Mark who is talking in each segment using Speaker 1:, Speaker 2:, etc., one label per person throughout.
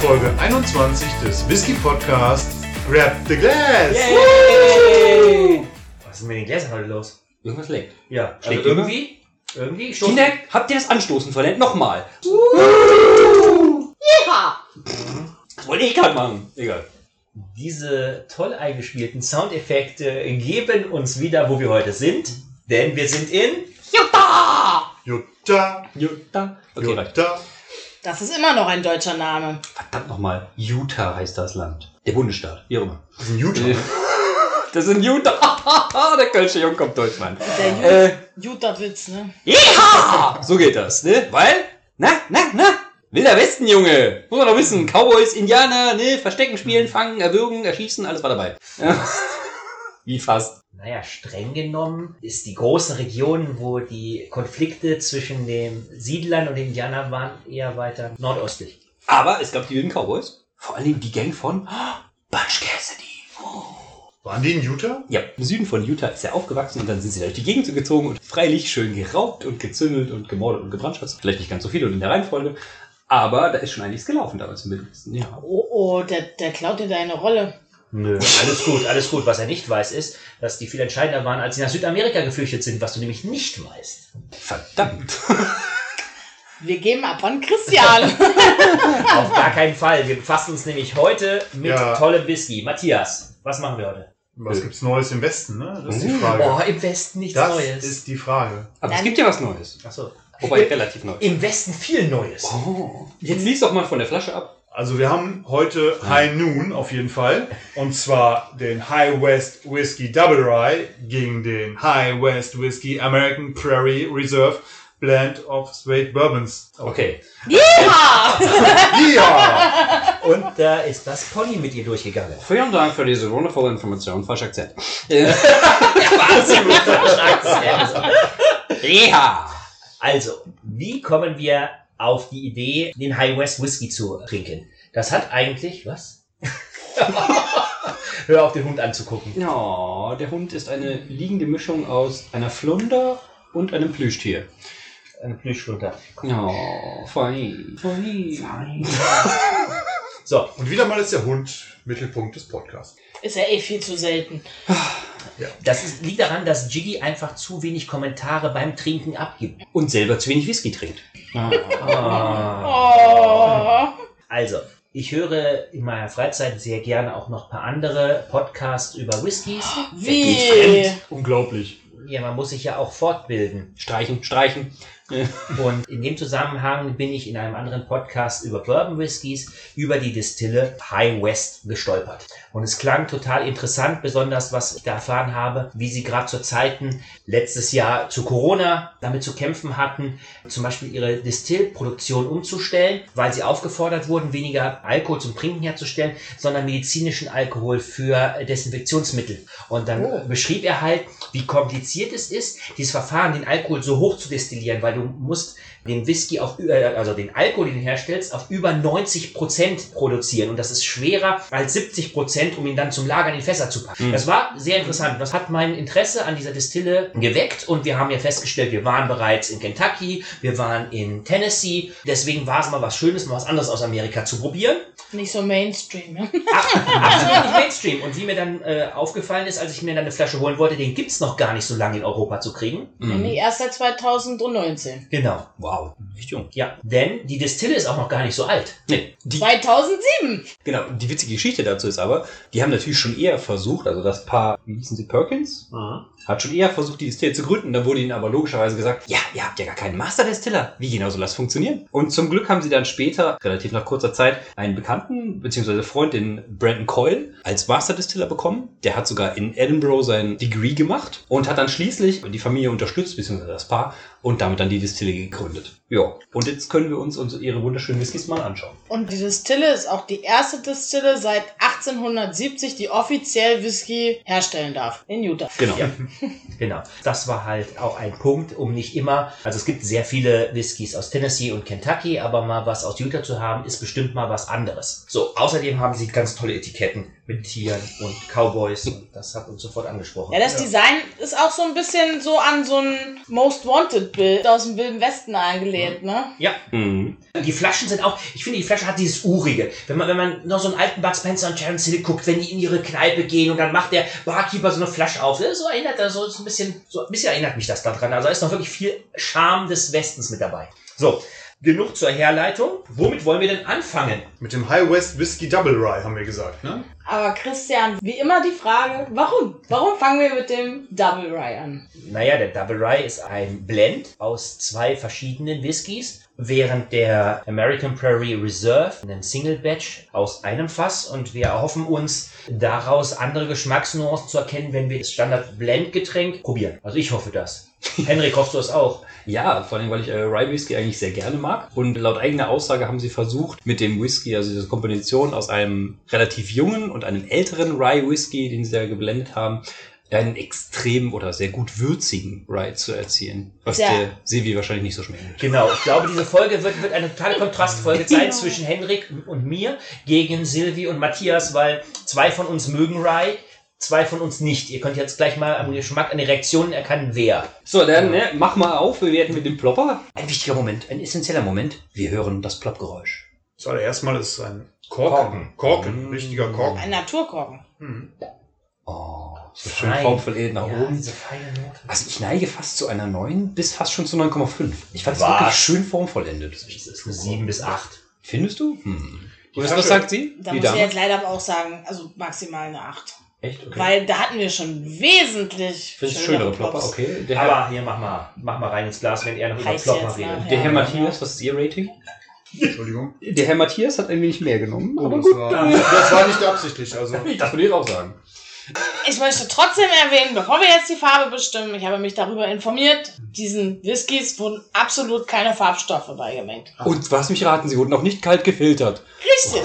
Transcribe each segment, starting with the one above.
Speaker 1: Folge 21 des Whisky Podcasts Grab the Glass.
Speaker 2: Yay! Was ist denn mit den Gläsern heute los?
Speaker 3: Irgendwas leckt.
Speaker 2: Ja, also
Speaker 3: Schlägt
Speaker 2: irgendwie, irgendwie stoßen-
Speaker 3: habt ihr das Anstoßen verlernt? Nochmal.
Speaker 4: Ja.
Speaker 3: Das wollte ich gerade machen. Egal.
Speaker 2: Diese toll eingespielten Soundeffekte geben uns wieder, wo wir heute sind. Denn wir sind in
Speaker 4: Jutta!
Speaker 1: Jutta,
Speaker 3: Utah. Okay, reicht.
Speaker 4: Das ist immer noch ein deutscher Name.
Speaker 3: Verdammt nochmal. Utah heißt das Land. Der Bundesstaat. Wie auch immer.
Speaker 1: Das ist ein Jutta.
Speaker 3: Das ist in Utah. Der Kölsche Jung kommt Deutschland.
Speaker 4: Der
Speaker 3: Äh,
Speaker 4: Jutta-Witz, ne?
Speaker 3: ja! So geht das, ne? Weil, na, na, na? Wilder Westen, Junge. Muss man doch wissen. Cowboys, Indianer, ne? Verstecken spielen, fangen, erwürgen, erschießen, alles war dabei. Ja. Wie fast.
Speaker 2: Naja, streng genommen ist die große Region, wo die Konflikte zwischen den Siedlern und den Indianern waren, eher weiter nordöstlich.
Speaker 3: Aber es gab die wilden Cowboys. Vor allen Dingen die Gang von Butch Cassidy.
Speaker 1: Waren die in Utah?
Speaker 3: Ja, im Süden von Utah ist er aufgewachsen und dann sind sie da durch die Gegend gezogen und freilich schön geraubt und gezündelt und gemordet und gebrandschatzt. Vielleicht nicht ganz so viel und in der Reihenfolge. Aber da ist schon einiges gelaufen damals im Mittelwesten. Ja.
Speaker 4: Oh, oh, der, der klaut dir deine Rolle.
Speaker 2: Nö, alles gut, alles gut. Was er nicht weiß, ist, dass die viel entscheidender waren, als sie nach Südamerika geflüchtet sind, was du nämlich nicht weißt.
Speaker 3: Verdammt.
Speaker 4: Wir geben ab an Christian.
Speaker 2: Auf gar keinen Fall. Wir befassen uns nämlich heute mit
Speaker 1: Ja.
Speaker 2: tollem Whisky. Matthias, was machen wir heute?
Speaker 1: Was gibt's Neues im Westen, ne? Das ist die
Speaker 3: Uh,
Speaker 1: Frage.
Speaker 2: Oh, im Westen nichts
Speaker 1: das
Speaker 2: Neues.
Speaker 1: ist die Frage.
Speaker 3: Aber es
Speaker 4: Dann-
Speaker 3: gibt ja was Neues.
Speaker 2: Achso.
Speaker 3: Wobei relativ neu.
Speaker 2: Im Westen viel Neues.
Speaker 3: Oh. Jetzt lies doch mal von der Flasche ab.
Speaker 1: Also wir haben heute High Noon auf jeden Fall. Und zwar den High West Whiskey Double Rye gegen den High West Whiskey American Prairie Reserve Blend of Straight Bourbons.
Speaker 2: Okay.
Speaker 4: ja!
Speaker 1: Ja!
Speaker 2: Und da ist das Pony mit ihr durchgegangen.
Speaker 3: Vielen Dank für diese wundervolle Information. Falsch Akzent. Ja.
Speaker 2: Also, wie kommen wir auf die Idee, den High West Whisky zu trinken? Das hat eigentlich, was? Hör auf den Hund anzugucken.
Speaker 3: Ja, der Hund ist eine liegende Mischung aus einer Flunder und einem Plüschtier.
Speaker 2: Eine Plüschschulter.
Speaker 3: Ja, fein. Fein.
Speaker 2: So,
Speaker 1: Und wieder mal ist der Hund Mittelpunkt des Podcasts.
Speaker 4: Ist ja eh viel zu selten.
Speaker 2: Das ist, liegt daran, dass Jiggy einfach zu wenig Kommentare beim Trinken abgibt.
Speaker 3: Und selber zu wenig Whisky trinkt. Ah.
Speaker 2: Ah.
Speaker 4: Oh.
Speaker 2: Also, ich höre in meiner Freizeit sehr gerne auch noch ein paar andere Podcasts über Whiskys.
Speaker 4: Wie?
Speaker 1: Unglaublich.
Speaker 2: Ja, man muss sich ja auch fortbilden.
Speaker 3: Streichen, streichen.
Speaker 2: Und in dem Zusammenhang bin ich in einem anderen Podcast über Bourbon Whiskys über die Distille High West gestolpert. Und es klang total interessant, besonders was ich da erfahren habe, wie sie gerade zu Zeiten letztes Jahr zu Corona damit zu kämpfen hatten, zum Beispiel ihre Distillproduktion umzustellen, weil sie aufgefordert wurden, weniger Alkohol zum Trinken herzustellen, sondern medizinischen Alkohol für Desinfektionsmittel. Und dann
Speaker 4: Oh.
Speaker 2: beschrieb er halt, wie kompliziert es ist, dieses Verfahren, den Alkohol so hoch zu destillieren, weil du musst den Whisky auf, äh, also den Alkohol, den du herstellst, auf über 90 Prozent produzieren. Und das ist schwerer als 70 Prozent, um ihn dann zum Lagern in Fässer zu packen.
Speaker 3: Mhm.
Speaker 2: Das war sehr interessant. Das hat mein Interesse an dieser Distille geweckt und wir haben ja festgestellt, wir waren bereits in Kentucky, wir waren in Tennessee. Deswegen war es mal was Schönes, mal was anderes aus Amerika zu probieren.
Speaker 4: Nicht so Mainstream. ne?
Speaker 2: Ach, absolut nicht Mainstream. Und wie mir dann äh, aufgefallen ist, als ich mir dann eine Flasche holen wollte, den gibt's noch gar nicht so lange in Europa zu kriegen.
Speaker 4: Nämlich erst seit 2019.
Speaker 2: Genau.
Speaker 3: Wow, echt jung.
Speaker 2: Ja, denn die Distille ist auch noch gar nicht so alt.
Speaker 3: Nee, die,
Speaker 4: 2007!
Speaker 3: genau, die witzige Geschichte dazu ist aber, die haben natürlich schon eher versucht, also das Paar, wie hießen sie, Perkins? Hat schon eher versucht, die Distille zu gründen. Da wurde ihnen aber logischerweise gesagt, ja, ihr habt ja gar keinen Master-Distiller. Wie genau soll das funktionieren? Und zum Glück haben sie dann später, relativ nach kurzer Zeit, einen Bekannten, beziehungsweise Freund, den Brandon Coyle, als Master-Distiller bekommen. Der hat sogar in Edinburgh sein Degree gemacht und hat dann schließlich die Familie unterstützt, beziehungsweise das Paar, und damit dann die Distille gegründet. Ja, und jetzt können wir uns unsere, ihre wunderschönen Whiskys mal anschauen.
Speaker 4: Und die Distille ist auch die erste Distille seit 1870, die offiziell Whisky herstellen darf. In Utah.
Speaker 3: Genau.
Speaker 2: Ja, genau. Das war halt auch ein Punkt, um nicht immer, also es gibt sehr viele Whiskys aus Tennessee und Kentucky, aber mal was aus Utah zu haben, ist bestimmt mal was anderes. So, außerdem haben sie ganz tolle Etiketten mit Tieren und Cowboys und das hat uns sofort angesprochen.
Speaker 4: Ja, das Design ist auch so ein bisschen so an so ein Most Wanted Bild aus dem Wilden Westen angelehnt. Gebläht, ne?
Speaker 2: Ja,
Speaker 3: Mhm.
Speaker 2: die Flaschen sind auch, ich finde, die Flasche hat dieses Urige. Wenn man, wenn man noch so einen alten Bud Spencer und Terence Hill guckt, wenn die in ihre Kneipe gehen und dann macht der Barkeeper so eine Flasche auf. So erinnert er so ein bisschen, so ein bisschen erinnert mich das daran. Also da ist noch wirklich viel Charme des Westens mit dabei. So. Genug zur Herleitung. Womit wollen wir denn anfangen?
Speaker 1: Mit dem High West Whiskey Double Rye haben wir gesagt, ne?
Speaker 4: Aber Christian, wie immer die Frage, warum? Warum fangen wir mit dem Double Rye an?
Speaker 2: Naja, der Double Rye ist ein Blend aus zwei verschiedenen Whiskys, während der American Prairie Reserve ein Single Batch aus einem Fass und wir erhoffen uns daraus andere Geschmacksnuancen zu erkennen, wenn wir das Standard Blend Getränk probieren. Also ich hoffe das. Henrik, hoffst du es auch?
Speaker 3: Ja, vor allem, weil ich äh, Rye Whisky eigentlich sehr gerne mag. Und laut eigener Aussage haben sie versucht, mit dem Whisky, also diese Kombination aus einem relativ jungen und einem älteren Rye Whisky, den sie da geblendet haben, einen extrem oder sehr gut würzigen Rye zu erzielen. Was
Speaker 4: Ja.
Speaker 3: der Sevi wahrscheinlich nicht so schmecken wird.
Speaker 2: Genau, ich glaube, diese Folge wird, wird eine totale Kontrastfolge sein zwischen Henrik und mir gegen Silvi und Matthias, weil zwei von uns mögen Rye, zwei von uns nicht. Ihr könnt jetzt gleich mal am Geschmack, an den Reaktionen erkennen, wer.
Speaker 3: So, dann ne, mach mal auf, wir werden mit dem Plopper. Ein wichtiger Moment, ein essentieller Moment. Wir hören das Ploppgeräusch.
Speaker 1: Zuallererst mal ist es ein Korken. Korken, richtiger Korken.
Speaker 4: Ein Naturkorken.
Speaker 1: Hm.
Speaker 3: Oh, so schön
Speaker 2: Fein.
Speaker 3: formvollendet nach
Speaker 2: Ja,
Speaker 3: oben.
Speaker 2: diese feine Note.
Speaker 3: Also ich neige fast zu einer 9 bis fast schon zu 9,5. Ich fand es wirklich schön formvollendet.
Speaker 2: Das ist eine 7 bis 8.
Speaker 3: Findest du? Hm.
Speaker 1: Die
Speaker 3: Was, was sagt sie?
Speaker 4: Da muss ich jetzt leider aber auch sagen, also maximal eine 8.
Speaker 3: Echt? Okay.
Speaker 4: Weil da hatten wir schon wesentlich
Speaker 3: Findest du schönere Plopper?
Speaker 4: Plops.
Speaker 3: Okay. Der Herr,
Speaker 2: Aber hier, mach mal, mach mal rein ins Glas, wenn er noch über Plopper redet.
Speaker 3: der Herr
Speaker 4: Ja.
Speaker 3: Matthias, was ist Ihr Rating?
Speaker 1: Entschuldigung.
Speaker 3: Der Herr Matthias hat ein wenig mehr genommen.
Speaker 1: Oh,
Speaker 3: aber
Speaker 1: das,
Speaker 3: gut.
Speaker 1: war, das war nicht absichtlich. Also,
Speaker 3: Das würde ich auch sagen.
Speaker 4: Ich möchte trotzdem erwähnen, bevor wir jetzt die Farbe bestimmen, ich habe mich darüber informiert, diesen Whiskys wurden absolut keine Farbstoffe beigemengt.
Speaker 3: Und was mich raten, sie wurden auch nicht kalt gefiltert.
Speaker 4: Richtig.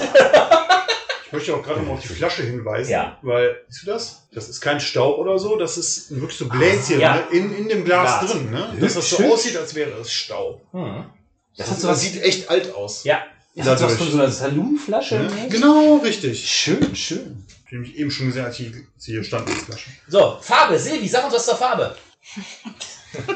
Speaker 1: ich möchte auch gerade mal auf die Flasche hinweisen,
Speaker 2: Ja.
Speaker 1: weil, siehst du das? Das ist kein Staub oder so, das ist wirklich so Bläschen
Speaker 2: ja.
Speaker 1: ne? in, in dem Glas,
Speaker 2: Glas.
Speaker 1: drin. Ne? Dass das so aussieht, als wäre es Staub.
Speaker 2: Hm.
Speaker 3: Das,
Speaker 1: Das,
Speaker 3: so was,
Speaker 1: sieht echt alt aus.
Speaker 2: Ja,
Speaker 3: das was
Speaker 1: dadurch.
Speaker 3: von so einer Saloonflasche.
Speaker 1: Ne? Genau, richtig.
Speaker 3: Schön, schön.
Speaker 1: Ich habe mich eben schon gesehen, als ich sie hier stand, die Flasche.
Speaker 2: So, Farbe. Silvi, sag uns was zur Farbe.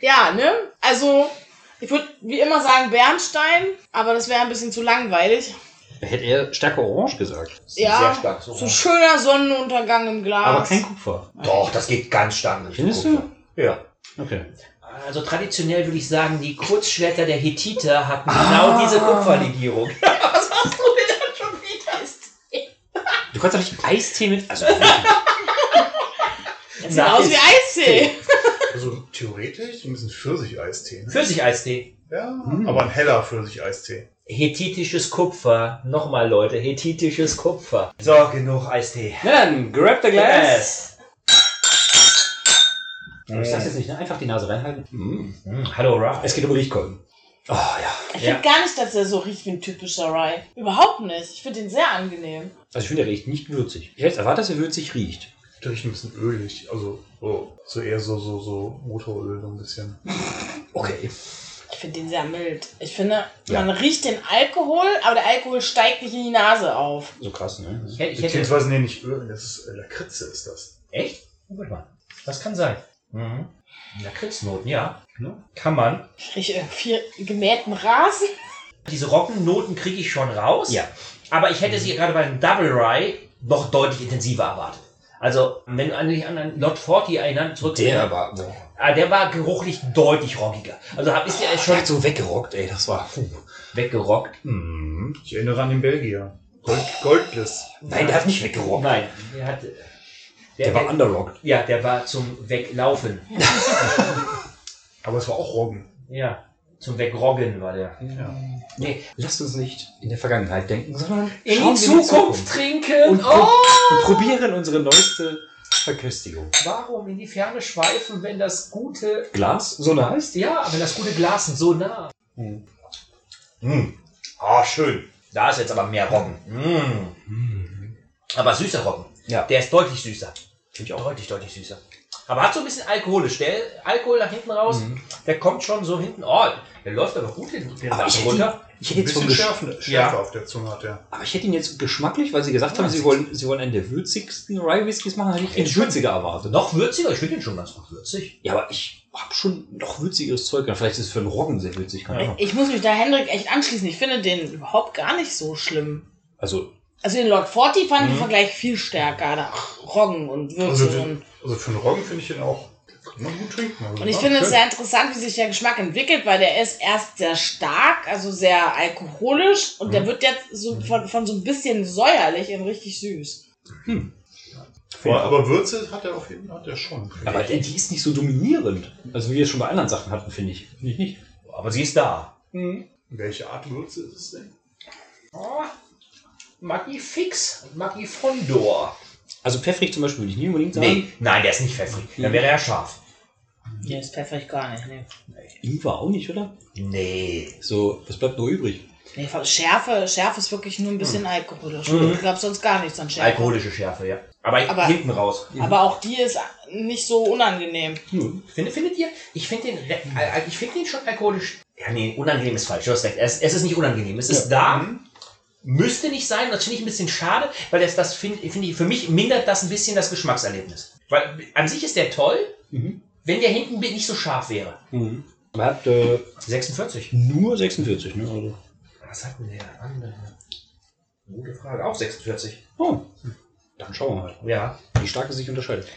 Speaker 4: Ja, ne? Also, ich würde wie immer sagen Bernstein, aber das wäre ein bisschen zu langweilig.
Speaker 3: Hätte er stärker orange gesagt.
Speaker 4: Ja,
Speaker 2: Sehr stark. So.
Speaker 4: so schöner Sonnenuntergang im Glas.
Speaker 3: Aber kein Kupfer.
Speaker 2: Doch, das geht ganz stark.
Speaker 3: Findest
Speaker 2: Kupfer.
Speaker 3: du?
Speaker 2: Ja.
Speaker 3: Okay.
Speaker 2: Also traditionell würde ich sagen, die Kurzschwerter der Hethiter hatten genau diese Kupferlegierung. Was hast du denn da schon wieder?
Speaker 3: Du kannst doch nicht Eistee mit. Also,
Speaker 4: Das sieht aus wie Eistee.
Speaker 1: Also theoretisch ein bisschen Pfirsich-Eistee. Ne?
Speaker 2: Pfirsicheistee.
Speaker 1: Ja,
Speaker 3: Hm.
Speaker 1: aber ein heller Pfirsich-Eistee.
Speaker 2: Hethitisches Kupfer. Nochmal, Leute, hethitisches Kupfer. So, genug Eistee.
Speaker 3: na dann, grab the glass. Aber Ich sag's jetzt nicht, ne? Einfach die Nase reinhalten. Mm.
Speaker 2: Hm, hallo, Ralph.
Speaker 3: Es geht um Riechkolben. Oh ja.
Speaker 4: Ich
Speaker 2: Ja.
Speaker 4: finde gar nicht, dass er so riecht wie ein typischer Rye. Überhaupt nicht. Ich finde ihn sehr angenehm.
Speaker 3: Also ich finde, der riecht nicht würzig. Ich hätte erwartet, dass er würzig riecht.
Speaker 1: Der riecht ein bisschen ölig. Also so, so eher so, so, so Motoröl so ein bisschen.
Speaker 3: Okay.
Speaker 4: Ich finde ihn sehr mild. Ich finde,
Speaker 3: Ja.
Speaker 4: man riecht den Alkohol, aber der Alkohol steigt nicht in die Nase auf.
Speaker 3: So krass, ne?
Speaker 2: Ich hätte, ich hätte,
Speaker 1: Beziehungsweise nee, nicht Öl, das ist äh, Lakritze ist das.
Speaker 2: echt? Oh, Warte mal. Das kann sein. Mhm. Lakritznoten, ja. Kann man.
Speaker 4: Ich rieche irgendwie gemähten Rasen.
Speaker 2: Diese Roggennoten kriege ich schon raus.
Speaker 3: Ja.
Speaker 2: Aber ich hätte sie gerade beim Double Rye noch deutlich intensiver erwartet. Also, wenn du an dich an einen Lot 40 erinnern, zurück
Speaker 3: war. Boah.
Speaker 2: Ah, der war geruchlich deutlich rockiger. Also hab, ist der
Speaker 3: Schon
Speaker 2: schon
Speaker 3: so weggerockt, ey. Das war. Puh.
Speaker 2: weggerockt.
Speaker 3: Mhm.
Speaker 1: Ich erinnere an den Belgier. Gold, Goldbliss.
Speaker 3: Nein, der hat nicht weggerockt.
Speaker 2: Nein, der hat.
Speaker 3: Der war underrockt.
Speaker 2: Ja, der war zum Weglaufen.
Speaker 1: Aber es war auch Roggen.
Speaker 2: Ja, zum Wegroggen war der.
Speaker 1: Ja.
Speaker 2: Nee,
Speaker 3: Lasst uns nicht in der Vergangenheit denken, sondern
Speaker 2: in die
Speaker 3: wir
Speaker 2: Zukunft, trinken.
Speaker 3: Und,
Speaker 2: oh!
Speaker 3: und probieren unsere neueste Verköstigung.
Speaker 2: Warum in die Ferne schweifen, wenn das gute.
Speaker 3: Glas? So nah ist?
Speaker 2: Ja, wenn das gute Glas so nah.
Speaker 3: Hm.
Speaker 2: Mm. Ah, schön. Da ist jetzt aber mehr Roggen. Mm. Aber süßer Roggen.
Speaker 3: Ja.
Speaker 2: Der ist deutlich süßer.
Speaker 3: Finde ich auch.
Speaker 2: Deutlich, deutlich süßer. Aber hat so ein bisschen alkoholisch. Der Alkohol nach hinten raus, der kommt schon so hinten. Oh, der läuft aber gut den, den
Speaker 3: Aber
Speaker 2: Sachen
Speaker 3: ich hätte, ihn,
Speaker 2: runter.
Speaker 3: ich
Speaker 1: Ein
Speaker 3: hätte jetzt vom
Speaker 1: bisschen Schärfe, Schärfe auf der Zunge hat er.
Speaker 3: aber ich hätte ihn jetzt geschmacklich, weil sie gesagt haben, sie wollen, sie wollen einen der würzigsten Rye Whiskys machen, hätte ich ihn
Speaker 2: schon.
Speaker 3: würziger erwartet.
Speaker 2: Noch würziger? Ich finde den schon ganz noch würzig.
Speaker 3: Ja, aber ich habe schon noch würzigeres Zeug. Vielleicht ist es für einen Roggen sehr würzig. Keine Ahnung.
Speaker 4: Ich muss mich da Hendrik echt anschließen. Ich finde den überhaupt gar nicht so schlimm.
Speaker 3: Also,
Speaker 4: Also den Lord Forty fand ich im Vergleich viel stärker. Da Roggen und Würze
Speaker 1: Also, den, also für einen Roggen finde ich den auch. Kann man gut trinken. Also,
Speaker 4: Und ich
Speaker 1: ja,
Speaker 4: finde es sehr interessant, wie sich der Geschmack entwickelt, weil der ist erst sehr stark, also sehr alkoholisch und der wird jetzt so von, von so ein bisschen säuerlich in richtig süß.
Speaker 1: Aber, aber Würze hat er auf jeden Fall hat er schon.
Speaker 3: aber die, die ist nicht so dominierend. Also wie wir es schon bei anderen Sachen hatten, finde ich. Finde ich nicht.
Speaker 2: Aber sie ist da.
Speaker 1: Welche Art Würze ist es denn?
Speaker 2: Oh, Magifix. Magifondor.
Speaker 3: Also pfeffrig zum Beispiel würde ich nie unbedingt sagen.
Speaker 2: Nee, nein, der ist nicht pfeffrig. Dann wäre er scharf.
Speaker 4: Nee, das pfeffer ich gar nicht. Nee.
Speaker 3: Ingwer auch nicht, oder?
Speaker 2: Nee.
Speaker 3: So, was bleibt nur übrig?
Speaker 4: Nee, Schärfe, Schärfe ist wirklich nur ein bisschen alkoholisch. Ich glaube sonst gar nichts an Schärfe.
Speaker 2: Alkoholische Schärfe, ja. Aber,
Speaker 4: Aber-
Speaker 2: hinten raus.
Speaker 4: Aber auch die ist nicht so unangenehm.
Speaker 2: Findet, findet ihr? Ich finde den, ich finde den schon alkoholisch. Ja, nee, unangenehm ist falsch. Du hast recht. Es, es ist nicht unangenehm. Es ist da. Müsste nicht sein. Das finde ich ein bisschen schade, weil das, das finde find ich, für mich mindert das ein bisschen das Geschmackserlebnis. Weil an sich ist der toll,
Speaker 3: Mhm.
Speaker 2: wenn der hinten nicht so scharf wäre.
Speaker 3: Mhm. Er hat äh,
Speaker 2: 46.
Speaker 3: nur 46, ne? Also.
Speaker 2: Was hat denn der andere? Gute Frage. Auch 46.
Speaker 3: Oh. Dann schauen wir mal,
Speaker 2: Ja.
Speaker 3: wie stark es sich unterscheidet.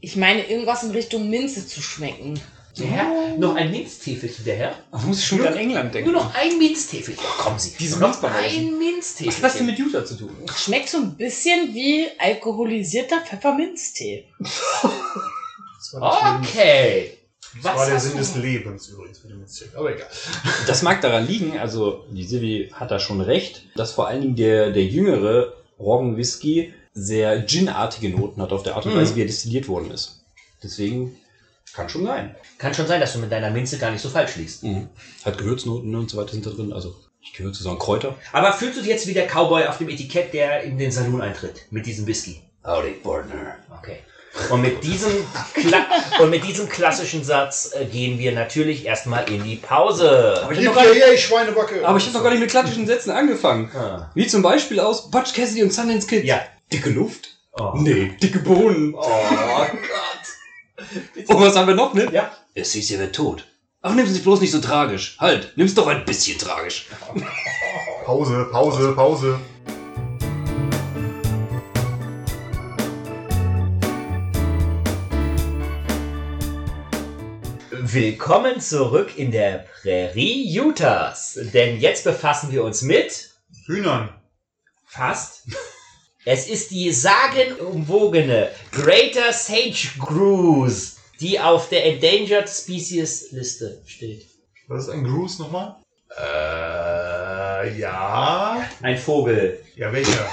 Speaker 4: Ich meine, irgendwas in Richtung Minze zu schmecken.
Speaker 2: Der Herr, noch ein Minztäfelchen, der Herr.
Speaker 3: Ach, muss ich schon wieder an England denken.
Speaker 2: Nur noch ein Minztäfelchen. Ja, kommen Sie.
Speaker 3: Diese
Speaker 2: noch ein Minztäfelchen.
Speaker 3: Was hat das denn mit Utah zu tun?
Speaker 4: Schmeckt so ein bisschen wie alkoholisierter Pfefferminztee.
Speaker 1: Das
Speaker 2: Okay.
Speaker 1: das war der Sinn
Speaker 2: du-
Speaker 1: des Lebens übrigens mit dem Mistcheck. Aber egal.
Speaker 3: Das mag daran liegen, also die Silvi hat da schon recht, dass vor allen Dingen der, der jüngere Roggen-Whisky sehr Gin-artige Noten hat auf der Art und
Speaker 2: Mhm.
Speaker 3: Weise, wie er destilliert worden ist. Deswegen kann schon sein.
Speaker 2: Kann schon sein, dass du mit deiner Minze gar nicht so falsch liegst.
Speaker 3: Mhm. Hat Gewürznoten ne, und so weiter sind da drin, also nicht Gewürze, sondern Kräuter.
Speaker 2: Aber fühlst du dich jetzt wie der Cowboy auf dem Etikett, der in den Saloon eintritt? Mit diesem Whisky?
Speaker 3: Howdy, Partner.
Speaker 2: Okay. Und mit diesem, Kla und mit diesem klassischen Satz äh, gehen wir natürlich erstmal in die Pause.
Speaker 3: Aber ich habe noch, gar nicht-
Speaker 1: Schweinebacke!
Speaker 3: aber ich hab noch gar nicht mit klassischen Sätzen angefangen.
Speaker 2: Ah.
Speaker 3: Wie zum Beispiel aus Butch Cassidy und Sundance Kid.
Speaker 2: Ja.
Speaker 3: Dicke Luft?
Speaker 2: Oh.
Speaker 3: Nee, dicke Bohnen.
Speaker 2: Oh Gott.
Speaker 3: Und was haben wir noch, ne?
Speaker 2: Ja.
Speaker 3: Es hieß, ihr wird tot. Ach, nimm's nicht bloß nicht so tragisch. Halt, nimm's doch ein bisschen tragisch.
Speaker 1: Pause, Pause, Pause.
Speaker 2: Willkommen zurück in der Prärie Utahs. Denn jetzt befassen wir uns mit
Speaker 1: Hühnern.
Speaker 2: Fast. Es ist die sagenumwogene Greater Sage Grouse, die auf der Endangered Species Liste steht.
Speaker 1: Was ist ein Gruß nochmal? Äh, ja.
Speaker 2: Ein Vogel.
Speaker 1: Ja, welcher?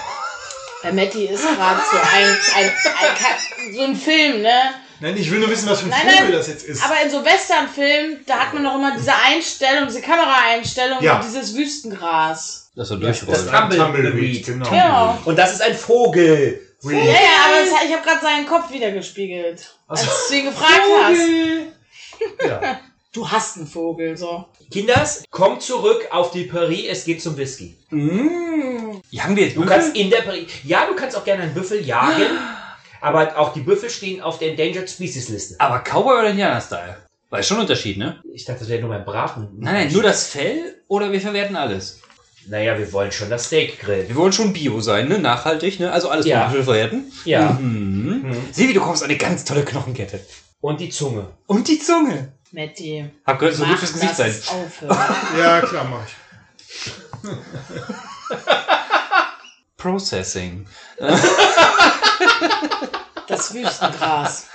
Speaker 4: Bei Matti ist gerade so ein, ein, ein, so ein Film, ne?
Speaker 1: Nein, ich will nur wissen, was für ein
Speaker 4: Nein,
Speaker 1: Vogel
Speaker 4: nein,
Speaker 1: das jetzt ist.
Speaker 4: Aber in so Westernfilmen, da hat man doch immer diese Einstellung, diese Kameraeinstellung
Speaker 1: Ja.
Speaker 4: und dieses Wüstengras.
Speaker 3: Das soll
Speaker 2: Das
Speaker 3: durchrollen.
Speaker 2: Tumbleweed.
Speaker 1: genau.
Speaker 4: Genau.
Speaker 2: Und das ist ein Vogel.
Speaker 1: Ui.
Speaker 4: Ja, ja, aber es, ich habe gerade seinen Kopf wiedergespiegelt. Als du ihn gefragt hast.
Speaker 1: Ja.
Speaker 4: Du hast einen Vogel, so.
Speaker 2: Kinders, komm zurück auf die Prärie, es geht zum Whisky.
Speaker 3: Mmh. Jagen wir jetzt
Speaker 2: Du
Speaker 3: Büffel?
Speaker 2: kannst in der Prärie, ja, du kannst auch gerne einen Büffel jagen, aber auch die Büffel stehen auf der Endangered Species Liste.
Speaker 3: Aber Cowboy oder Indianer-Style? War schon ein Unterschied, ne?
Speaker 2: Ich dachte, das wäre nur beim Braten.
Speaker 3: Nein, nein, nur das Fell oder wir verwerten alles?
Speaker 2: Naja, wir wollen schon das Steak grillen.
Speaker 3: Wir wollen schon Bio sein, ne? Nachhaltig, ne? Also alles
Speaker 2: Ja.
Speaker 3: ja. wir verwerten.
Speaker 2: Ja.
Speaker 3: Mhm.
Speaker 2: Mhm.
Speaker 3: Silvi, du kommst an eine ganz tolle Knochenkette.
Speaker 2: Und die Zunge.
Speaker 3: Und die Zunge.
Speaker 4: Matti,
Speaker 3: Hab gehört, so gut fürs Gesicht sein.
Speaker 1: ja, klar, mach ich.
Speaker 3: Processing.
Speaker 4: Das Wüstengras.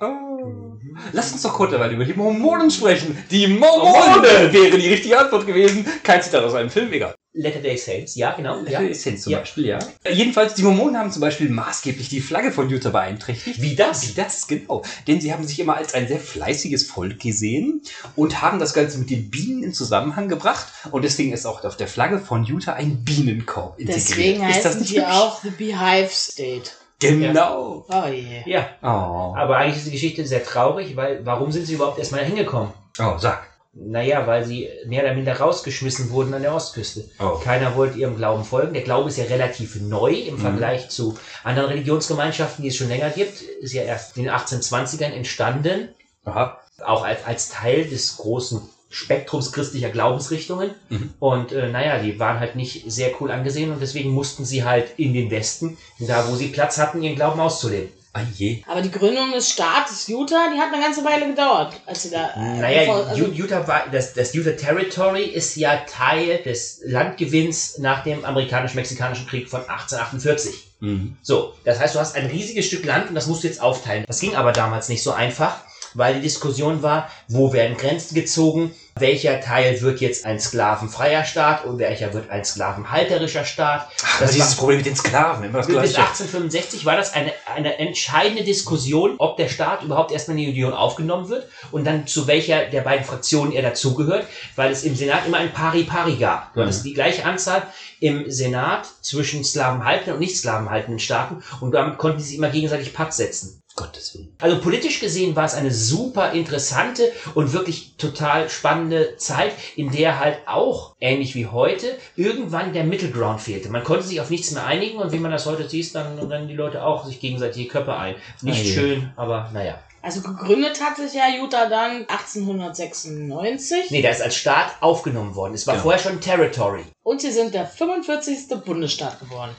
Speaker 3: Oh. Lass uns doch kurz dabei über die Mormonen sprechen. Die Mormonen wäre die richtige Antwort gewesen. Kein Zitat aus einem Film, egal.
Speaker 2: Latter Day Saints, ja, genau. Ja.
Speaker 3: Ja. Essenz zum
Speaker 2: Ja.
Speaker 3: Beispiel, ja. Jedenfalls, die Mormonen haben zum Beispiel maßgeblich die Flagge von Utah beeinträchtigt.
Speaker 2: Wie das?
Speaker 3: Wie das, genau. Denn sie haben sich immer als ein sehr fleißiges Volk gesehen und haben das Ganze mit den Bienen in Zusammenhang gebracht. Und deswegen ist auch auf der Flagge von Utah ein Bienenkorb integriert.
Speaker 4: Deswegen
Speaker 3: ist das
Speaker 4: heißen
Speaker 3: nicht
Speaker 4: die
Speaker 3: hübsch?
Speaker 4: auch The Beehive State.
Speaker 3: Genau.
Speaker 4: Oh je.
Speaker 2: Ja,
Speaker 3: Oh.
Speaker 2: aber eigentlich ist die Geschichte sehr traurig, weil warum sind sie überhaupt erstmal hingekommen?
Speaker 3: Oh, sag.
Speaker 2: Naja, weil sie mehr oder minder rausgeschmissen wurden an der Ostküste.
Speaker 3: Oh.
Speaker 2: Keiner wollte ihrem Glauben folgen. Der Glaube ist ja relativ neu im
Speaker 3: Mhm.
Speaker 2: Vergleich zu anderen Religionsgemeinschaften, die es schon länger gibt. Ist ja erst in den 1820ern entstanden,
Speaker 3: Aha.
Speaker 2: auch als, als Teil des großen Spektrums christlicher Glaubensrichtungen.
Speaker 3: Mhm.
Speaker 2: Und äh, naja, die waren halt nicht sehr cool angesehen und deswegen mussten sie halt in den Westen, da wo sie Platz hatten, ihren Glauben auszuleben.
Speaker 3: Ah je.
Speaker 4: Aber die Gründung des Staates Utah, die hat eine ganze Weile gedauert, als sie da. äh,
Speaker 2: Naja,
Speaker 4: bevor- also,
Speaker 2: Utah war, das, das Utah Territory ist ja Teil des Landgewinns nach dem amerikanisch-mexikanischen Krieg von 1848.
Speaker 3: Mhm.
Speaker 2: So, das heißt, du hast ein riesiges Stück Land und das musst du jetzt aufteilen. Das ging aber damals nicht so einfach, weil die Diskussion war, wo werden Grenzen gezogen, welcher Teil wird jetzt ein sklavenfreier Staat und welcher wird ein sklavenhalterischer Staat.
Speaker 3: Ach, das ist dieses Problem mit den Sklaven, immer das
Speaker 2: Bis
Speaker 3: Gleiche.
Speaker 2: 1865 war das eine, eine entscheidende Diskussion, ob der Staat überhaupt erstmal in die Union aufgenommen wird und dann zu welcher der beiden Fraktionen er dazugehört, weil es im Senat immer ein Pari-Pari gab. Du
Speaker 3: Mhm.
Speaker 2: hattest die gleiche Anzahl im Senat zwischen sklavenhaltenden und nicht sklavenhaltenden Staaten und damit konnten sie sich immer gegenseitig Patt setzen.
Speaker 3: Gottes Willen.
Speaker 2: Also politisch gesehen war es eine super interessante und wirklich total spannende Zeit, in der halt auch, ähnlich wie heute, irgendwann der Middle Ground fehlte. Man konnte sich auf nichts mehr einigen und wie man das heute sieht, dann rennen die Leute auch sich gegenseitig die Köpfe ein. Nicht
Speaker 3: je.
Speaker 2: schön, aber naja.
Speaker 4: also gegründet hat sich ja Utah dann 1896
Speaker 2: Nee, der ist als Staat aufgenommen worden. Es war
Speaker 3: Genau.
Speaker 2: vorher schon Territory.
Speaker 4: und sie sind der 45. Bundesstaat geworden.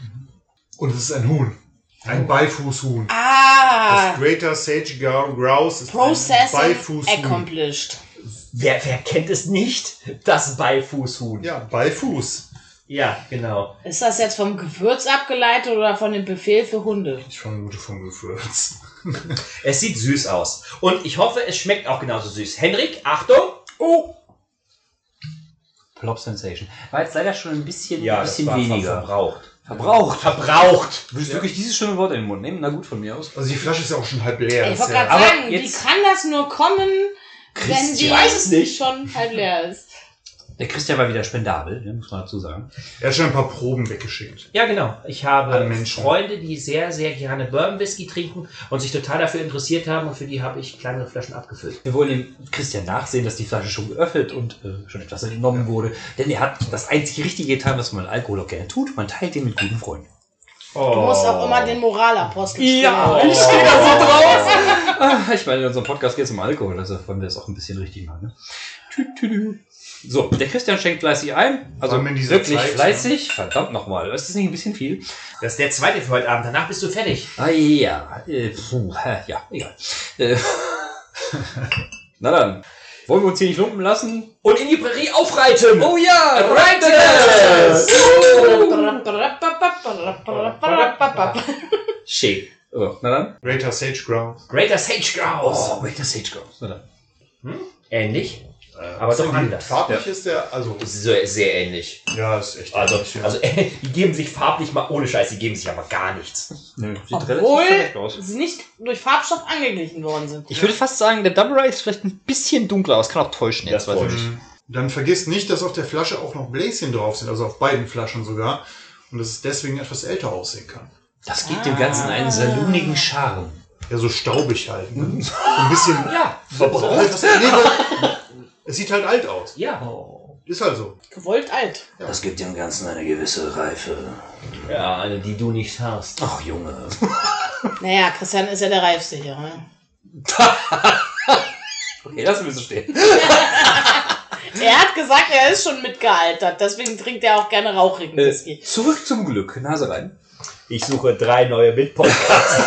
Speaker 1: Und es ist ein Huhn. Ein Beifußhuhn.
Speaker 4: Ah!
Speaker 1: Das Greater Sage Grou- Grouse ist ein
Speaker 4: Processing
Speaker 1: Beifußhuhn.
Speaker 4: accomplished.
Speaker 2: Wer, wer kennt es nicht? Das Beifußhuhn.
Speaker 1: Ja, Beifuß.
Speaker 2: ja, genau.
Speaker 4: Ist das jetzt vom Gewürz abgeleitet oder von dem Befehl für Hunde?
Speaker 1: Ich vermute vom Gewürz.
Speaker 2: Es sieht süß aus. Und ich hoffe, es schmeckt auch genauso süß. Henrik, Achtung!
Speaker 4: Oh!
Speaker 3: Plop Sensation. War jetzt leider schon ein bisschen,
Speaker 2: Ja,
Speaker 3: ein bisschen
Speaker 2: das war
Speaker 3: weniger.
Speaker 2: verbraucht.
Speaker 3: Verbraucht.
Speaker 2: Verbraucht!
Speaker 3: Würdest du wirklich dieses schöne Wort in den Mund nehmen? Na gut, von mir aus.
Speaker 1: Also die Flasche ist ja auch schon halb leer.
Speaker 4: Ich wollte
Speaker 1: ja,
Speaker 4: gerade
Speaker 3: aber
Speaker 4: sagen, wie kann das nur kommen, wenn
Speaker 3: Christian.
Speaker 4: die
Speaker 2: Ich weiß es nicht.
Speaker 4: schon halb leer ist?
Speaker 3: Der Christian war wieder spendabel, ne, muss man dazu sagen.
Speaker 1: er hat schon ein paar Proben weggeschickt.
Speaker 2: Ja, genau. Ich habe. Freunde, die sehr, sehr gerne Bourbon Whisky trinken und sich total dafür interessiert haben und für die habe ich kleinere Flaschen abgefüllt.
Speaker 3: Wir wollen dem Christian nachsehen, dass die Flasche schon geöffnet und äh, schon etwas entnommen wurde. Denn er hat das einzige Richtige getan, was man Alkohol auch gerne tut. Man teilt den mit guten Freunden.
Speaker 4: Du musst auch immer den Moralapostel
Speaker 3: Ja,
Speaker 4: spielen.
Speaker 3: ich stehe da so drauf. Ah, ich meine, in unserem Podcast geht es um Alkohol, also wollen wir das auch ein bisschen richtig machen. Ne? Tü, tü, tü. So, der Christian schenkt fleißig ein. Also wirklich
Speaker 1: Zeit,
Speaker 3: fleißig. Verdammt nochmal. Ist das nicht ein bisschen viel?
Speaker 2: Das ist der zweite für heute Abend. Danach bist du fertig.
Speaker 3: Ah ja, äh, puh, ja, egal. Äh, Na dann, wollen wir uns hier nicht lumpen lassen?
Speaker 2: Und in die Prärie aufreiten!
Speaker 3: Oh ja,
Speaker 2: Reiten!
Speaker 3: Schick. Oh, na dann.
Speaker 1: Greater Sage Grouse.
Speaker 2: Greater Sage Grouse.
Speaker 3: Oh, das Sage Grouse. Na dann.
Speaker 2: Ähnlich, aber doch anders.
Speaker 1: Farblich ist der, also,
Speaker 2: Sehr, sehr ähnlich.
Speaker 1: ja, ist echt.
Speaker 2: Also,
Speaker 1: ähnlich, ja.
Speaker 2: also die geben sich farblich mal ohne Scheiß, die geben sich aber gar nichts.
Speaker 3: Nö, sieht
Speaker 4: Obwohl
Speaker 3: verdeckt aus.
Speaker 4: sie nicht durch Farbstoff angeglichen worden sind.
Speaker 5: Ich würde fast sagen, der Double Rye ist vielleicht ein bisschen dunkler, aber es kann auch täuschen
Speaker 2: Das
Speaker 5: jetzt. weiß ich.
Speaker 1: Mhm. Dann vergisst nicht, dass auf der Flasche auch noch Bläschen drauf sind, also auf beiden Flaschen sogar. Und dass es deswegen etwas älter aussehen kann.
Speaker 3: Das gibt dem Ganzen einen salunigen Charme.
Speaker 1: Ja, so staubig halt. Ne? So ein bisschen.
Speaker 2: Ja,
Speaker 1: nee, weil- es sieht halt alt aus.
Speaker 2: ja.
Speaker 1: Ist halt so.
Speaker 4: Gewollt alt.
Speaker 3: Das gibt dem Ganzen eine gewisse Reife.
Speaker 2: Ja, eine, die du nicht hast.
Speaker 3: Ach, Junge.
Speaker 4: Naja, Christian ist ja der Reifste hier. Ne?
Speaker 3: Okay, lassen wir so stehen.
Speaker 4: Er hat gesagt, er ist schon mitgealtert, deswegen trinkt er auch gerne rauchigen
Speaker 3: Äh,
Speaker 4: Whisky.
Speaker 3: zurück zum Glück. Nase rein.
Speaker 2: Ich suche drei neue Mitpodcasts.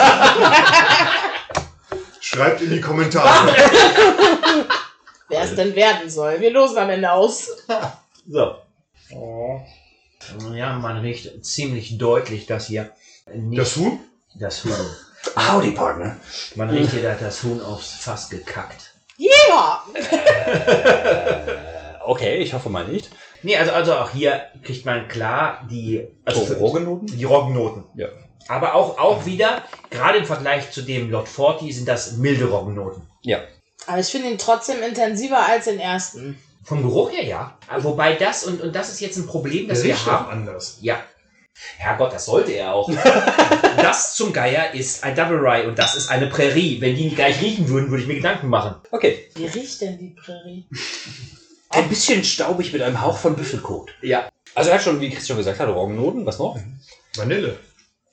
Speaker 1: Schreibt in die Kommentare.
Speaker 4: Wer es denn werden soll. Wir losen am Ende aus.
Speaker 2: so. Ja, man riecht ziemlich deutlich, dass hier nicht
Speaker 1: Das Huhn?
Speaker 2: das Huhn.
Speaker 3: Howdy, Partner.
Speaker 2: Man riecht hier, dass das Huhn aufs Fass gekackt.
Speaker 4: Ja!
Speaker 3: Okay, ich hoffe mal nicht.
Speaker 2: Nee, also, also auch hier kriegt man klar die, also für-
Speaker 3: Roggennoten?
Speaker 2: die Roggennoten.
Speaker 3: Ja.
Speaker 2: Aber auch, auch wieder, gerade im Vergleich zu dem Lot 40 sind das milde Roggennoten.
Speaker 3: Ja.
Speaker 4: Aber ich finde ihn trotzdem intensiver als den ersten.
Speaker 2: Vom Geruch her ja. Wobei das, und, und das ist jetzt ein Problem, das
Speaker 1: Der
Speaker 2: wir haben.
Speaker 1: anders.
Speaker 2: Ja. Herrgott, das sollte er auch. das zum Geier ist ein Double Rye und das ist eine Prärie. Wenn die nicht gleich riechen würden, würde ich mir Gedanken machen.
Speaker 3: Okay.
Speaker 4: Wie riecht denn die Prärie?
Speaker 3: Ein bisschen staubig mit einem Hauch von Büffelkot.
Speaker 2: Ja.
Speaker 3: Also er hat schon, wie Christian gesagt hat, Roggennoten. Was noch?
Speaker 1: Vanille.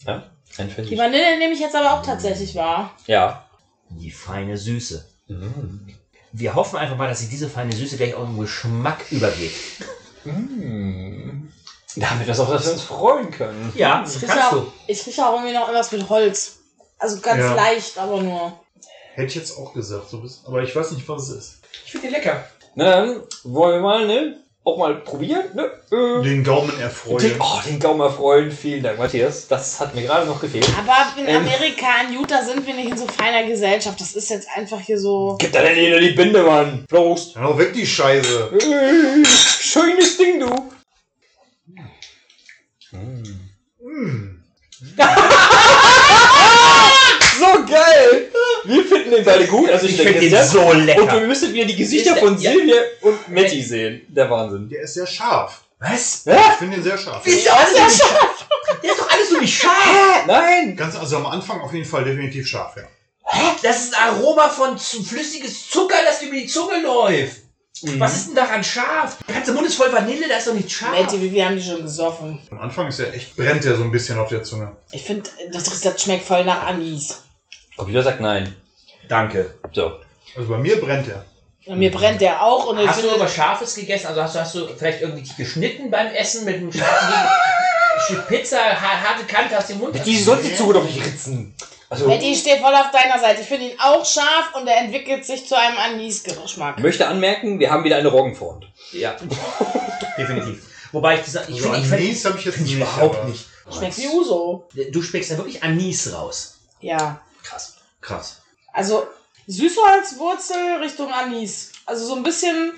Speaker 3: Ja. Ein.
Speaker 4: Die Vanille nehme ich jetzt aber auch tatsächlich wahr.
Speaker 3: Ja.
Speaker 2: Die feine Süße.
Speaker 3: Mm.
Speaker 2: Wir hoffen einfach mal, dass sich diese feine Süße gleich auch im Geschmack übergeht.
Speaker 3: Mm. Damit das auch, dass wir uns freuen können.
Speaker 2: Ja,
Speaker 4: Ich
Speaker 2: das
Speaker 4: rieche
Speaker 2: kannst
Speaker 4: auch,
Speaker 2: du.
Speaker 4: ich rieche auch irgendwie noch irgendwas mit Holz. Also ganz
Speaker 1: Ja.
Speaker 4: leicht, aber nur.
Speaker 1: Hätte ich jetzt auch gesagt, so bis, aber ich weiß nicht, was es ist.
Speaker 2: Ich finde die lecker.
Speaker 3: Na dann, wollen wir mal, ne? Auch mal probieren, ne? Äh.
Speaker 1: Den Gaumen erfreuen.
Speaker 3: Den, oh, den Gaumen erfreuen. Vielen Dank, Matthias. Das hat mir gerade noch gefehlt.
Speaker 4: Aber in
Speaker 3: Ähm.
Speaker 4: Amerika, in Utah sind wir nicht in so feiner Gesellschaft. Das ist jetzt einfach hier so.
Speaker 3: Gib da denn jeder die Binde, Mann. Prost.
Speaker 1: Hau weg die Scheiße.
Speaker 3: Äh, schönes Ding, du.
Speaker 1: Mm.
Speaker 3: So geil. Wir finden den beide gut. Also ich,
Speaker 2: Ich
Speaker 3: denke,
Speaker 2: finde den
Speaker 3: sehr-
Speaker 2: so lecker.
Speaker 3: Und wir müssen wieder die Gesichter
Speaker 2: der-
Speaker 3: von
Speaker 2: ja.
Speaker 3: Silvia und Matti sehen. Der Wahnsinn.
Speaker 1: Der ist sehr scharf.
Speaker 2: Was?
Speaker 1: Ich finde den sehr scharf.
Speaker 2: Der ist doch alles so nicht scharf. Der ist doch alles so nicht scharf.
Speaker 3: Nein.
Speaker 1: Ganz, also am Anfang auf jeden Fall definitiv scharf, ja.
Speaker 2: Das ist ein Aroma von zu flüssiges Zucker, das über die Zunge läuft. Was ist denn daran scharf? Der ganze Mund ist voll Vanille, das ist doch nicht scharf.
Speaker 4: Matti, wie wir haben die schon gesoffen.
Speaker 1: Am Anfang ist er echt, brennt der so ein bisschen auf der Zunge.
Speaker 4: Ich finde, das, das schmeckt voll nach Anis.
Speaker 3: Computer sagt nein.
Speaker 2: Danke.
Speaker 3: So.
Speaker 1: Also bei mir brennt er.
Speaker 4: Und mir brennt der auch. Und ich
Speaker 2: Hast du
Speaker 4: finde,
Speaker 2: aber Scharfes gegessen? Also hast du, hast du vielleicht irgendwie dich geschnitten beim Essen mit einem scharfen Gegen- Stück Pizza, ha- harte Kante aus dem Mund?
Speaker 3: Die sollte die Zunge doch nicht ritzen. Also,
Speaker 4: Matti, ich stehe voll auf deiner Seite. Ich finde ihn auch scharf und er entwickelt sich zu einem Anis-Geschmack.
Speaker 3: ich möchte anmerken, wir haben wieder eine Roggenfront.
Speaker 2: Ja, definitiv. Wobei ich gesagt, ich
Speaker 1: Also
Speaker 2: finde, ich
Speaker 1: Anis habe ich jetzt nicht.
Speaker 2: überhaupt
Speaker 1: aber-
Speaker 2: nicht.
Speaker 4: Schmeckt wie Uso.
Speaker 2: Du schmeckst da wirklich Anis raus.
Speaker 4: Ja.
Speaker 2: Krass. Krass.
Speaker 4: Also Süßholzwurzel Richtung Anis. Also so ein bisschen,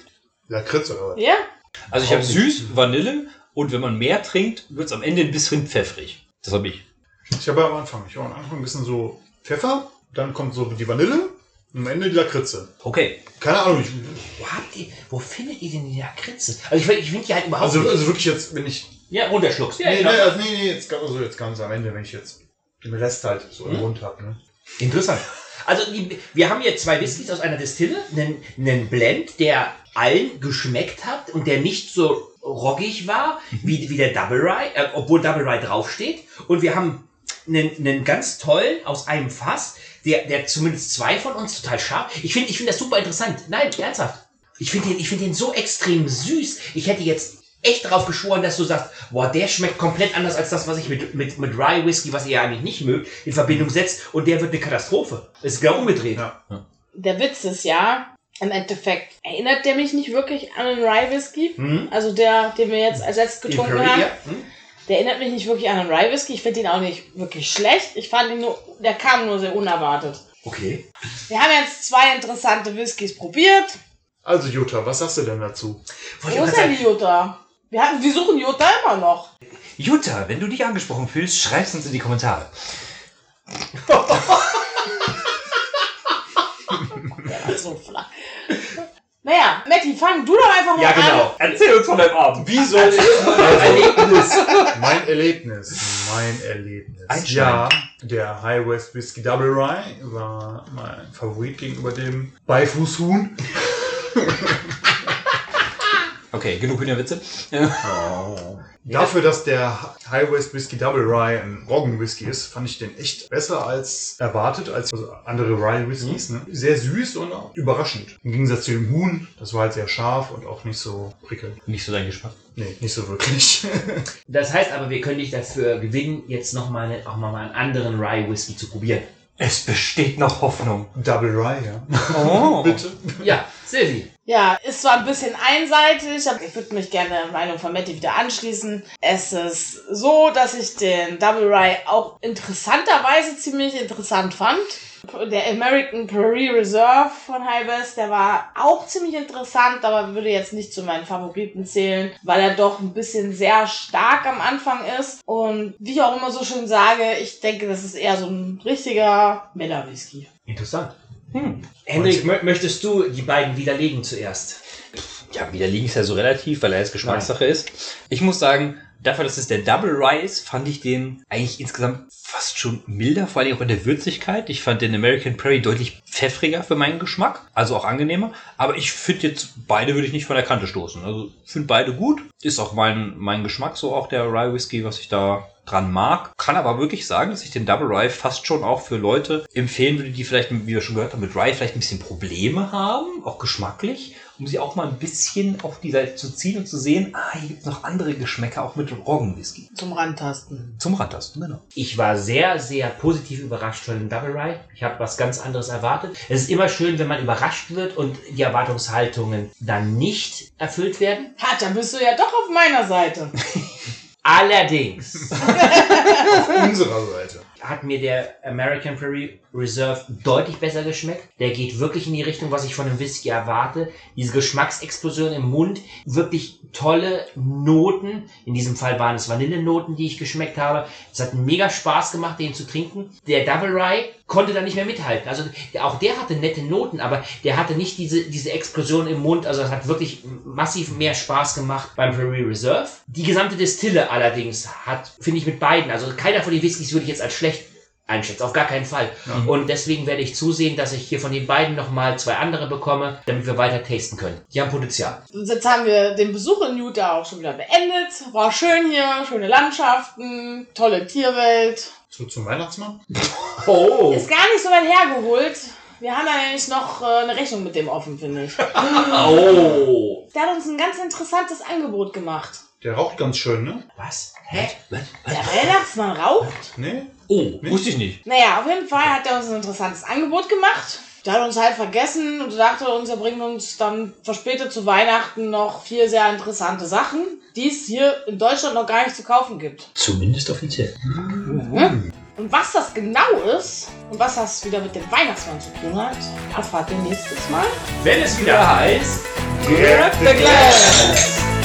Speaker 1: Lakritz oder was?
Speaker 4: ja?
Speaker 3: Also ich habe süß, Vanille und wenn man mehr trinkt, wird es am Ende ein bisschen pfeffrig. Das habe ich.
Speaker 1: Ich habe am Anfang, ich war am Anfang ein bisschen so Pfeffer, dann kommt so die Vanille und am Ende die Lakritze.
Speaker 3: Okay.
Speaker 1: Keine Ahnung, ich,
Speaker 2: Wo habt ihr, wo findet ihr denn die Lakritze? Also ich, ich finde die halt überhaupt
Speaker 1: also,
Speaker 2: nicht.
Speaker 1: also wirklich jetzt, wenn ich.
Speaker 2: ja, runterschluckst. Ja,
Speaker 1: Nee,
Speaker 2: genau.
Speaker 1: nee, also nee, nee, jetzt, ganz- also jetzt ganz am Ende, wenn ich jetzt den Rest halt so im Mund habe. Ne?
Speaker 2: Interessant. Also die, wir haben hier zwei Whiskys aus einer Distille, einen, einen Blend, der allen geschmeckt hat und der nicht so roggig war wie, wie der Double Rye, äh, obwohl Double Rye draufsteht. Und wir haben einen, einen ganz tollen aus einem Fass, der, der zumindest zwei von uns total scharf. Ich finde ich finde das super interessant. Nein, ernsthaft. Ich finde den, ich finde den so extrem süß. Ich hätte jetzt echt drauf geschworen, dass du sagst, boah, der schmeckt komplett anders als das, was ich mit, mit, mit Rye Whisky, was ihr ja eigentlich nicht mögt, in Verbindung setzt und der wird eine Katastrophe. Ist genau umgedreht.
Speaker 1: Ja.
Speaker 4: Der Witz ist ja, im Endeffekt erinnert der mich nicht wirklich an einen Rye Whisky.
Speaker 2: Mhm.
Speaker 4: Also der, den wir jetzt als letztes getrunken
Speaker 2: Imperial,
Speaker 4: haben.
Speaker 2: ja. Hm?
Speaker 4: Der erinnert mich nicht wirklich an einen Rye Whisky. Ich finde ihn auch nicht wirklich schlecht. Ich fand ihn nur, der kam nur sehr unerwartet.
Speaker 2: Okay.
Speaker 4: Wir haben jetzt zwei interessante Whiskys probiert.
Speaker 1: Also Jutta, was sagst du denn dazu?
Speaker 4: Wo
Speaker 2: ich
Speaker 4: ist denn die Jutta? Wir, hatten, wir suchen Jutta immer noch.
Speaker 5: Jutta, wenn du dich angesprochen fühlst, schreib's uns in die Kommentare.
Speaker 4: Der war so flach. Naja, Matti, fang du doch einfach mal
Speaker 2: Ja,
Speaker 4: an.
Speaker 2: genau.
Speaker 3: Erzähl uns von deinem Abend.
Speaker 1: Wie soll ich
Speaker 2: Erlebnis.
Speaker 1: Mein Erlebnis. Mein Erlebnis.
Speaker 5: Ein
Speaker 1: ja, der High West Whiskey Double Rye war mein Favorit gegenüber dem Beifußhuhn.
Speaker 3: Okay, genug Hühnerwitze.
Speaker 1: Dafür, dass der High West Whiskey Double Rye ein Roggen-Whisky ist, fand ich den echt besser als erwartet, als also andere Rye-Whiskys. Ne? Sehr süß und auch überraschend. Im Gegensatz zu dem Huhn, das war halt sehr scharf und auch nicht so prickelnd.
Speaker 3: Nicht so dein Geschmack.
Speaker 1: Nee, nicht so wirklich.
Speaker 2: Das heißt aber, wir können dich dafür gewinnen, jetzt noch mal eine, auch mal einen anderen Rye Whisky zu probieren.
Speaker 5: Es besteht noch Hoffnung.
Speaker 1: Double Rye, ja.
Speaker 3: Oh.
Speaker 1: Bitte.
Speaker 2: Ja, Silvi.
Speaker 4: Ja, ist zwar ein bisschen einseitig, aber ich würde mich gerne der Meinung von Matti wieder anschließen. Es ist so, dass ich den Double Rye auch interessanterweise ziemlich interessant fand. Der American Prairie Reserve von High West, der war auch ziemlich interessant, aber würde jetzt nicht zu meinen Favoriten zählen, weil er doch ein bisschen sehr stark am Anfang ist. Und wie ich auch immer so schön sage, ich denke, das ist eher so ein richtiger Männer-Whisky.
Speaker 2: Interessant. Hm. Henrik, mö möchtest du die beiden widerlegen zuerst?
Speaker 3: Ja, widerlegen ist ja so relativ, weil er jetzt Geschmackssache ist. Ich muss sagen, dafür, dass es der Double Rye ist, fand ich den eigentlich insgesamt fast schon milder, vor allem auch in der Würzigkeit. Ich fand den American Prairie deutlich pfeffriger für meinen Geschmack, also auch angenehmer. Aber ich finde jetzt, beide würde ich nicht von der Kante stoßen. Also finde beide gut. Ist auch mein, mein Geschmack, so auch der Rye Whisky, was ich da dran mag. Kann aber wirklich sagen, dass ich den Double Rye fast schon auch für Leute empfehlen würde, die vielleicht, wie wir schon gehört haben, mit Rye vielleicht ein bisschen Probleme haben, auch geschmacklich, um sie auch mal ein bisschen auf die Seite zu ziehen und zu sehen, ah, hier gibt es noch andere Geschmäcker, auch mit Roggenwhisky.
Speaker 4: Zum Rantasten.
Speaker 3: Zum Rantasten, genau.
Speaker 2: Ich war sehr, sehr positiv überrascht von dem Double Rye. Ich habe was ganz anderes erwartet. Es ist immer schön, wenn man überrascht wird und die Erwartungshaltungen dann nicht erfüllt werden.
Speaker 4: Ha, dann bist du ja doch auf meiner Seite.
Speaker 2: Allerdings
Speaker 1: Auf unserer Seite.
Speaker 2: Hat mir der American Prairie Reserve deutlich besser geschmeckt. Der geht wirklich in die Richtung, was ich von einem Whisky erwarte. Diese Geschmacksexplosion im Mund, wirklich tolle Noten. In diesem Fall waren es Vanillenoten, die ich geschmeckt habe. Es hat mega Spaß gemacht, den zu trinken. Der Double Rye konnte da nicht mehr mithalten. Also auch der hatte nette Noten, aber der hatte nicht diese, diese Explosion im Mund. Also es hat wirklich massiv mehr Spaß gemacht beim Prairie Reserve. Die gesamte Distille allerdings hat, finde ich, mit beiden, also keiner von den Whiskys würde ich jetzt als schlecht einschätzen, auf gar keinen Fall. Und deswegen werde ich zusehen, dass ich hier von den beiden nochmal zwei andere bekomme, damit wir weiter tasten können. Die haben Potenzial.
Speaker 4: Und jetzt haben wir den Besuch in Utah auch schon wieder beendet. War schön hier, schöne Landschaften, tolle Tierwelt.
Speaker 1: So zum Weihnachtsmann?
Speaker 2: Oh!
Speaker 4: Ist gar nicht so weit hergeholt. Wir haben nämlich noch äh, eine Rechnung mit dem offen, finde ich.
Speaker 2: Oh!
Speaker 4: Der hat uns ein ganz interessantes Angebot gemacht.
Speaker 1: Der raucht ganz schön, ne?
Speaker 2: Was? Hä?
Speaker 3: Was?
Speaker 4: Der Weihnachtsmann raucht?
Speaker 1: Nee?
Speaker 3: Oh, wusste ich nicht.
Speaker 4: Naja, auf jeden Fall hat er uns ein interessantes Angebot gemacht. Der hat uns halt vergessen und dachte uns, er bringt uns dann verspätet zu Weihnachten noch vier sehr interessante Sachen, die es hier in Deutschland noch gar nicht zu kaufen gibt.
Speaker 3: Zumindest offiziell.
Speaker 4: Und was das genau ist und was das wieder mit dem Weihnachtsmann zu tun hat, erfahrt ihr nächstes Mal.
Speaker 2: Wenn es wieder heißt,
Speaker 1: Grab
Speaker 2: the glass!